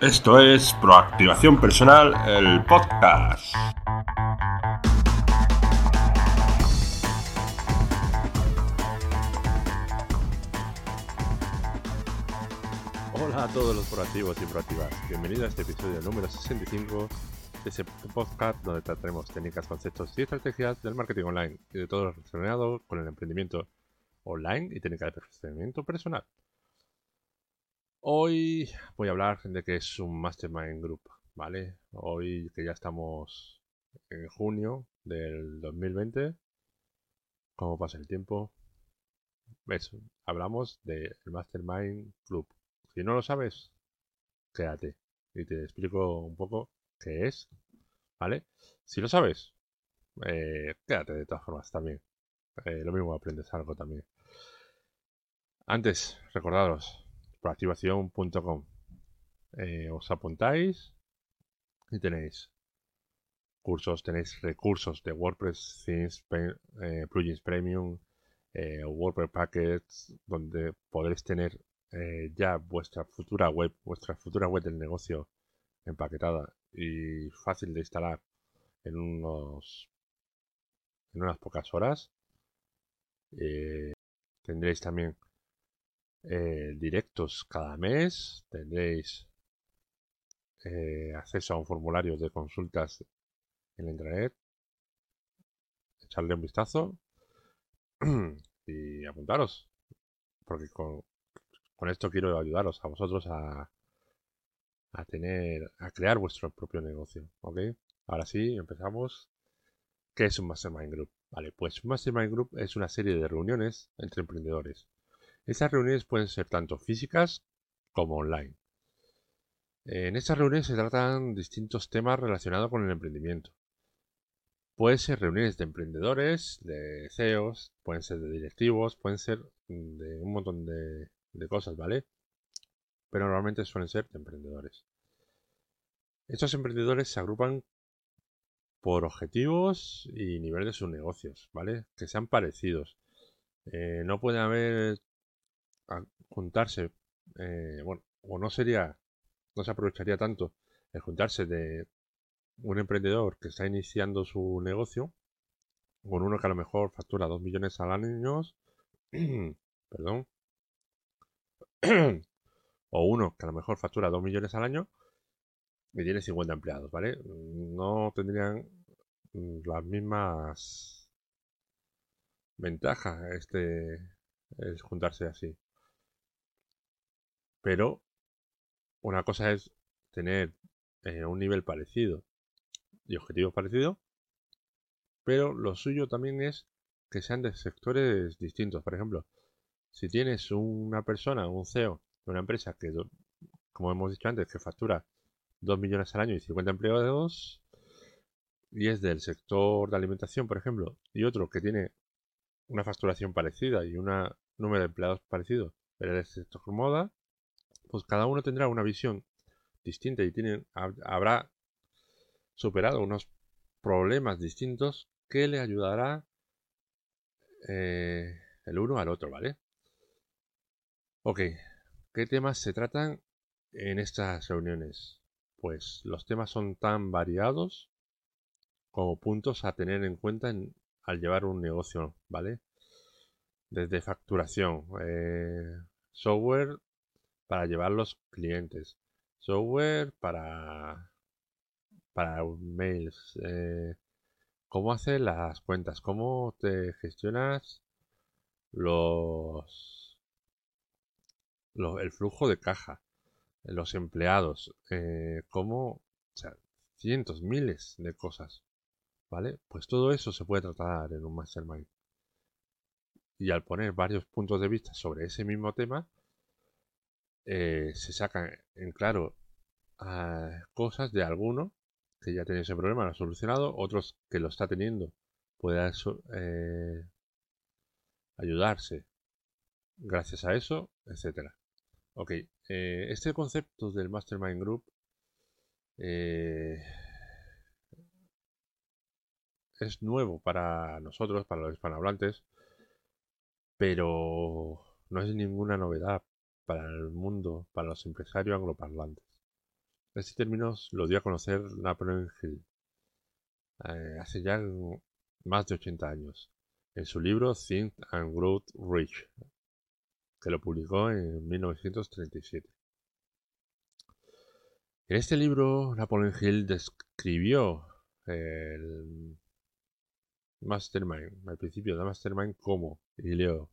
Esto es Proactivación Personal, el podcast. Hola a todos los proactivos y proactivas. Bienvenidos a este episodio número 65 de ese podcast donde trataremos técnicas, conceptos y estrategias del marketing online y de todo lo relacionado con el emprendimiento online y técnica de perfeccionamiento personal. Hoy voy a hablar de que es un Mastermind Group, ¿vale? Hoy que ya estamos en junio del 2020, ¿cómo pasa el tiempo? ¿Ves? Hablamos del Mastermind Group. Si no lo sabes, quédate y te explico un poco qué es, ¿vale? Si lo sabes, eh, quédate de todas formas también. Eh, lo mismo aprendes algo también. Antes, recordaros, proactivación.com. Eh, os apuntáis y tenéis cursos, tenéis recursos de WordPress, themes, eh, plugins premium, eh, WordPress packets, donde podréis tener ya vuestra futura web, vuestra futura web del negocio empaquetada y fácil de instalar en unos en unas pocas horas. tendréis también eh, directos cada mes. Tendréis eh, acceso a un formulario de consultas en la intranet. Echarle un vistazo y apuntaros. Porque con, esto quiero ayudaros a vosotros a, a tener, a crear vuestro propio negocio. ¿Ok? Ahora sí, empezamos. ¿Qué es un Mastermind Group? Vale, pues un Mastermind Group es una serie de reuniones entre emprendedores estas reuniones pueden ser tanto físicas como online. En estas reuniones se tratan distintos temas relacionados con el emprendimiento. Pueden ser reuniones de emprendedores, de CEOs, pueden ser de directivos, pueden ser de un montón de, cosas, ¿vale? Pero normalmente suelen ser de emprendedores. Estos emprendedores se agrupan por objetivos y nivel de sus negocios, ¿vale? Que sean parecidos. Eh, no puede haber juntarse, eh, bueno, o no sería, no se aprovecharía tanto el juntarse de un emprendedor que está iniciando su negocio con uno que a lo mejor factura 2 millones al año, perdón, o uno que a lo mejor factura 2 millones al año y tiene 50 empleados, ¿vale? No tendrían las mismas ventajas este el juntarse así. Pero una cosa es tener eh, un nivel parecido y objetivos parecidos, pero lo suyo también es que sean de sectores distintos. Por ejemplo, si tienes una persona, un CEO de una empresa que, como hemos dicho antes, que factura 2 millones al año y 50 empleados, y es del sector de alimentación, por ejemplo, y otro que tiene una facturación parecida y un número de empleados parecido, pero del sector moda, pues cada uno tendrá una visión distinta y tiene, habrá superado unos problemas distintos que le ayudará eh, el uno al otro, ¿vale? Ok, ¿qué temas se tratan en estas reuniones? Pues los temas son tan variados como puntos a tener en cuenta al llevar un negocio, ¿vale? Desde facturación, eh, software para llevar los clientes, software para, para mails, eh, cómo hacer las cuentas, cómo te gestionas los, el flujo de caja, los empleados, eh, cómo, cientos, miles de cosas, ¿vale? Pues todo eso se puede tratar en un mastermind. Y al poner varios puntos de vista sobre ese mismo tema, eh, se sacan en claro ah, cosas de alguno que ya tiene ese problema, lo ha solucionado, otros que lo está teniendo, puede eh, ayudarse gracias a eso, etcétera. Ok, eh, este concepto del Mastermind Group es nuevo para nosotros, para los hispanohablantes, pero no es ninguna novedad para el mundo, para los empresarios angloparlantes. Este término lo dio a conocer Napoleon Hill eh, hace ya más de 80 años en su libro Think and Grow Rich, que lo publicó en 1937. En este libro, Napoleon Hill describió el Mastermind, al principio de Mastermind, como, y leo,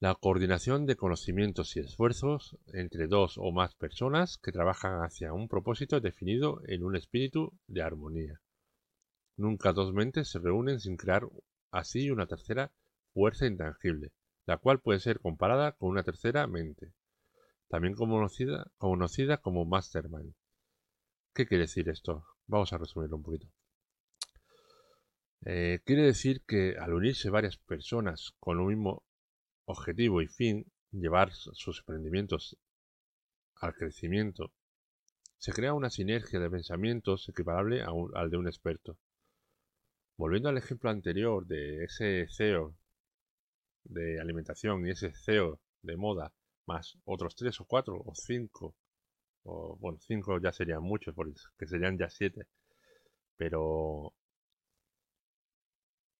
la coordinación de conocimientos y esfuerzos entre dos o más personas que trabajan hacia un propósito definido en un espíritu de armonía. Nunca dos mentes se reúnen sin crear así una tercera fuerza intangible, la cual puede ser comparada con una tercera mente, también conocida, como Mastermind. ¿Qué quiere decir esto? Vamos a resumirlo un poquito. Eh, quiere decir que al unirse varias personas con un mismo objetivo y fin, llevar sus emprendimientos al crecimiento, se crea una sinergia de pensamientos equiparable al de un experto. Volviendo al ejemplo anterior de ese CEO de alimentación y ese CEO de moda, más otros tres o cuatro o cinco, o bueno, cinco ya serían muchos, porque serían ya siete, pero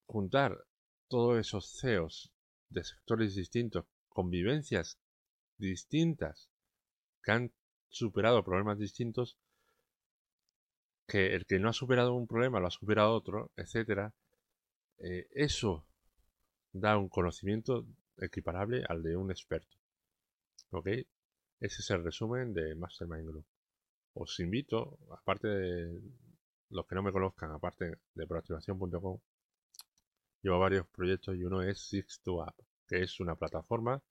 juntar todos esos CEOs de sectores distintos, convivencias distintas, que han superado problemas distintos, que el que no ha superado un problema lo ha superado otro, etcétera, eh, eso da un conocimiento equiparable al de un experto. ¿Ok? Ese es el resumen de Mastermind Group. Os invito, aparte de los que no me conozcan, aparte de proactivación.com, Llevo varios proyectos y uno es Six2App, que es una plataforma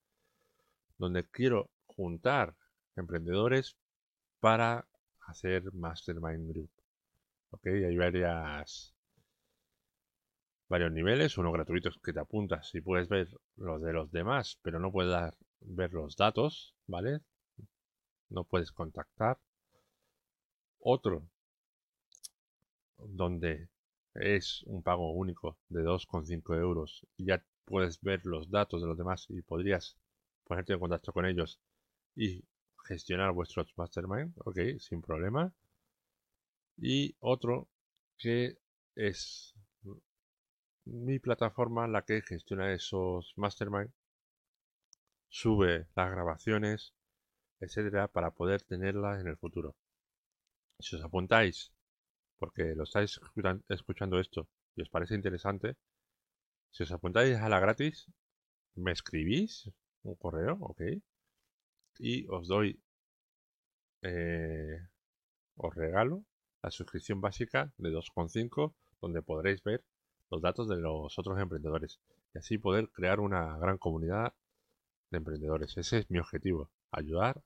donde quiero juntar emprendedores para hacer Mastermind Group. Ok, hay varias varios niveles, uno gratuito que te apuntas y puedes ver los de los demás, pero no puedes ver los datos, ¿vale? No puedes contactar. Otro donde es un pago único de 2,5 euros y ya puedes ver los datos de los demás y podrías ponerte en contacto con ellos y gestionar vuestros mastermind, ok, sin problema. Y otro que es mi plataforma la que gestiona esos mastermind, sube las grabaciones, etcétera, para poder tenerlas en el futuro. Si os apuntáis porque lo estáis escuchando esto y os parece interesante, si os apuntáis a la gratis, me escribís un correo, ok, y os doy, eh, os regalo la suscripción básica de 2,5 donde podréis ver los datos de los otros emprendedores y así poder crear una gran comunidad de emprendedores. Ese es mi objetivo, ayudar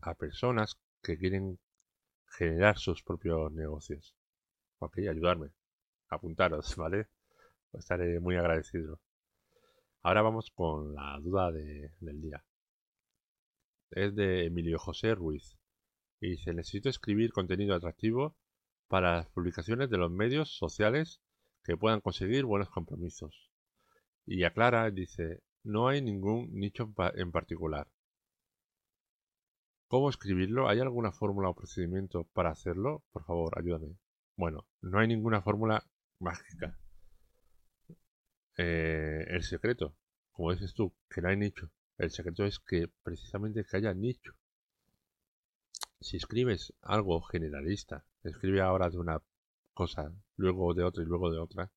a personas que quieren generar sus propios negocios. Ok, ayudarme. Apuntaros, ¿vale? Estaré muy agradecido. Ahora vamos con la duda del día. Es de Emilio José Ruiz. Y dice, necesito escribir contenido atractivo para las publicaciones de los medios sociales que puedan conseguir buenos compromisos. Y aclara, dice, no hay ningún nicho en particular. ¿Cómo escribirlo? ¿Hay alguna fórmula o procedimiento para hacerlo? Por favor, ayúdame. Bueno, no hay ninguna fórmula mágica. Eh, el secreto, como dices tú, que no hay nicho. El secreto es que precisamente que haya nicho. Si escribes algo generalista, escribe ahora de una cosa, luego de otra y luego de otra,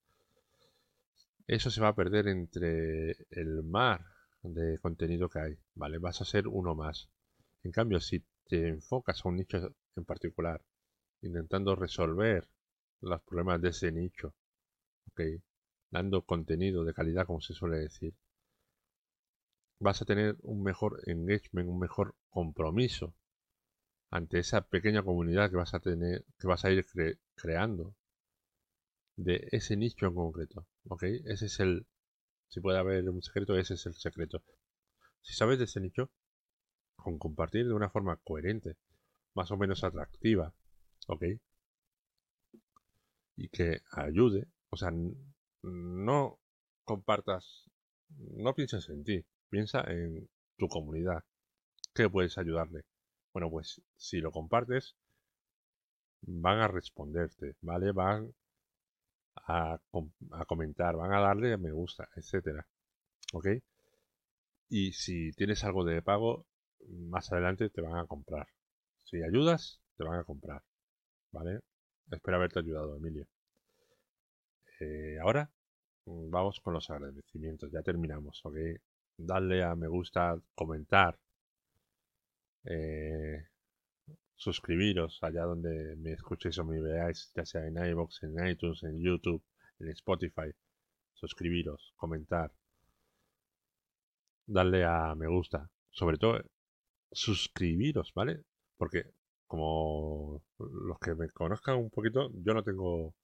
eso se va a perder entre el mar de contenido que hay, ¿vale? Vas a ser uno más. En cambio, si te enfocas a un nicho en particular, intentando resolver los problemas de ese nicho, dando contenido de calidad, como se suele decir, vas a tener un mejor engagement, un mejor compromiso ante esa pequeña comunidad que vas a tener, que vas a ir creando de ese nicho en concreto. Ese es el, si puede haber un secreto, ese es el secreto. Si sabes de ese nicho, con compartir de una forma coherente, más o menos atractiva, ¿ok? Y que ayude, o sea, no compartas, no pienses en ti, piensa en tu comunidad, que puedes ayudarle. Bueno, pues si lo compartes, van a responderte, ¿vale? Van a, comentar, van a darle me gusta, etcétera. ¿Ok? Y si tienes algo de pago, más adelante te van a comprar. Si ayudas, te van a comprar. ¿Vale? Espero haberte ayudado, Emilio. Eh, ahora mm, vamos con los agradecimientos. Ya terminamos, ¿ok? Darle a me gusta, comentar. Eh, suscribiros allá donde me escuchéis o me veáis, ya sea en iBox, en iTunes, en YouTube, en Spotify. Suscribiros, comentar, darle a me gusta. Sobre todo, suscribiros, ¿vale? Porque como los que me conozcan un poquito, yo no tengo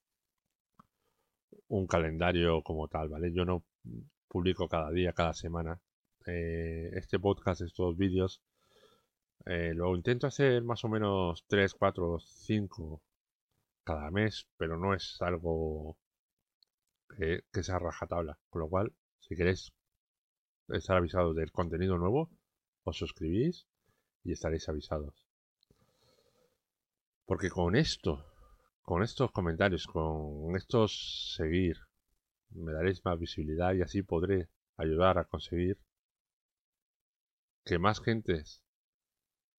un calendario como tal, ¿vale? Yo no publico cada día, cada semana. Eh, este podcast, estos vídeos, eh, lo intento hacer más o menos 3, 4, 5 cada mes, pero no es algo que, que sea rajatabla. Con lo cual, si queréis estar avisados del contenido nuevo, os suscribís y estaréis avisados. Porque con esto, con estos comentarios, con estos seguir, me daréis más visibilidad y así podré ayudar a conseguir que más gentes,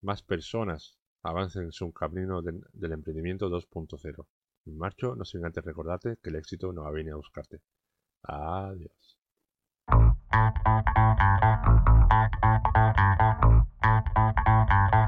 más personas avancen en su camino del emprendimiento 2.0. En marcho, no sin antes recordarte que el éxito no va a venir a buscarte. Adiós. Thank you.